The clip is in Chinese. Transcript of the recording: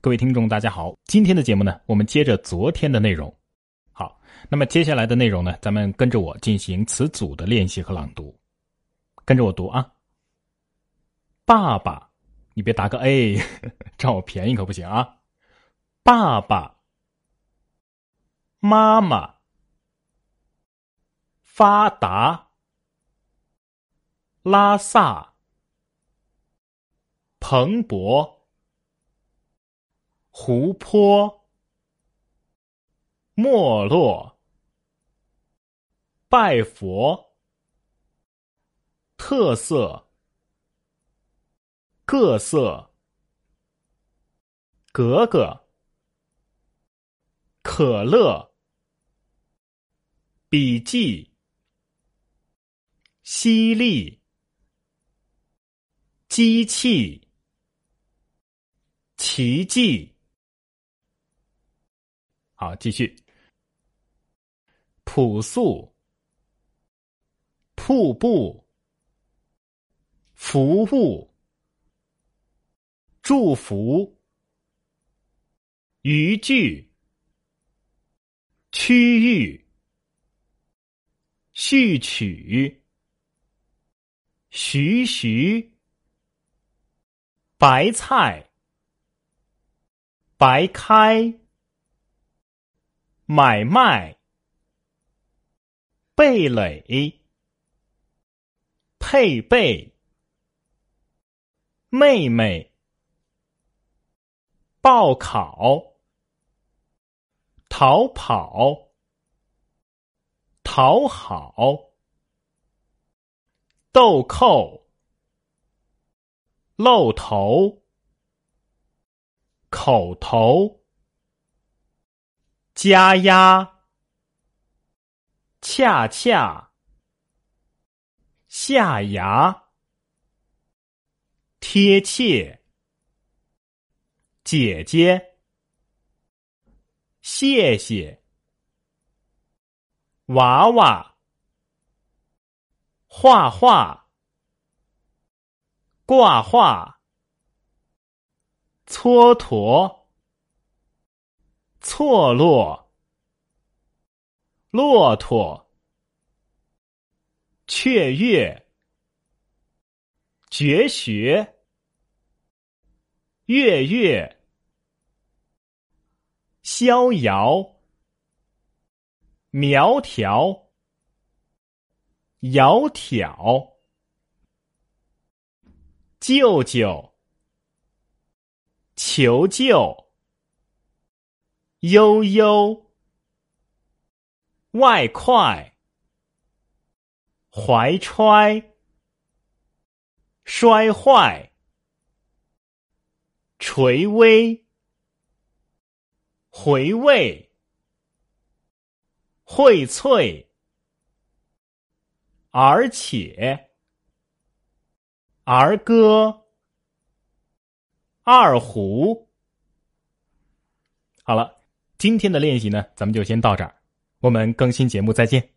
各位听众，大家好。今天的节目呢，我们接着昨天的内容。好，那么接下来的内容呢，咱们跟着我进行词组的练习和朗读。跟着我读啊。爸爸，你别答个 A，占我便宜可不行啊。爸爸，妈妈，发达，拉萨，蓬勃，湖泊，没落，拜佛，特色，各色，格格。可乐，笔记，犀利，机器，奇迹。好，继续。朴素，瀑布，服务，祝福，渔具。区域，序曲，徐徐，白菜，白开，买卖，蓓蕾，配备，妹妹，报考。逃跑，讨好，豆蔻，露头，口头，加压，恰恰，下牙，贴切，姐姐。谢谢，娃娃，画画，挂画，蹉跎，错落，骆驼，雀跃，绝学，月月。逍遥，苗条，窈窕，舅舅，求救，悠悠，外快，怀揣，摔坏，垂危。回味，荟萃，而且，儿歌，二胡。好了，今天的练习呢，咱们就先到这儿。我们更新节目再见。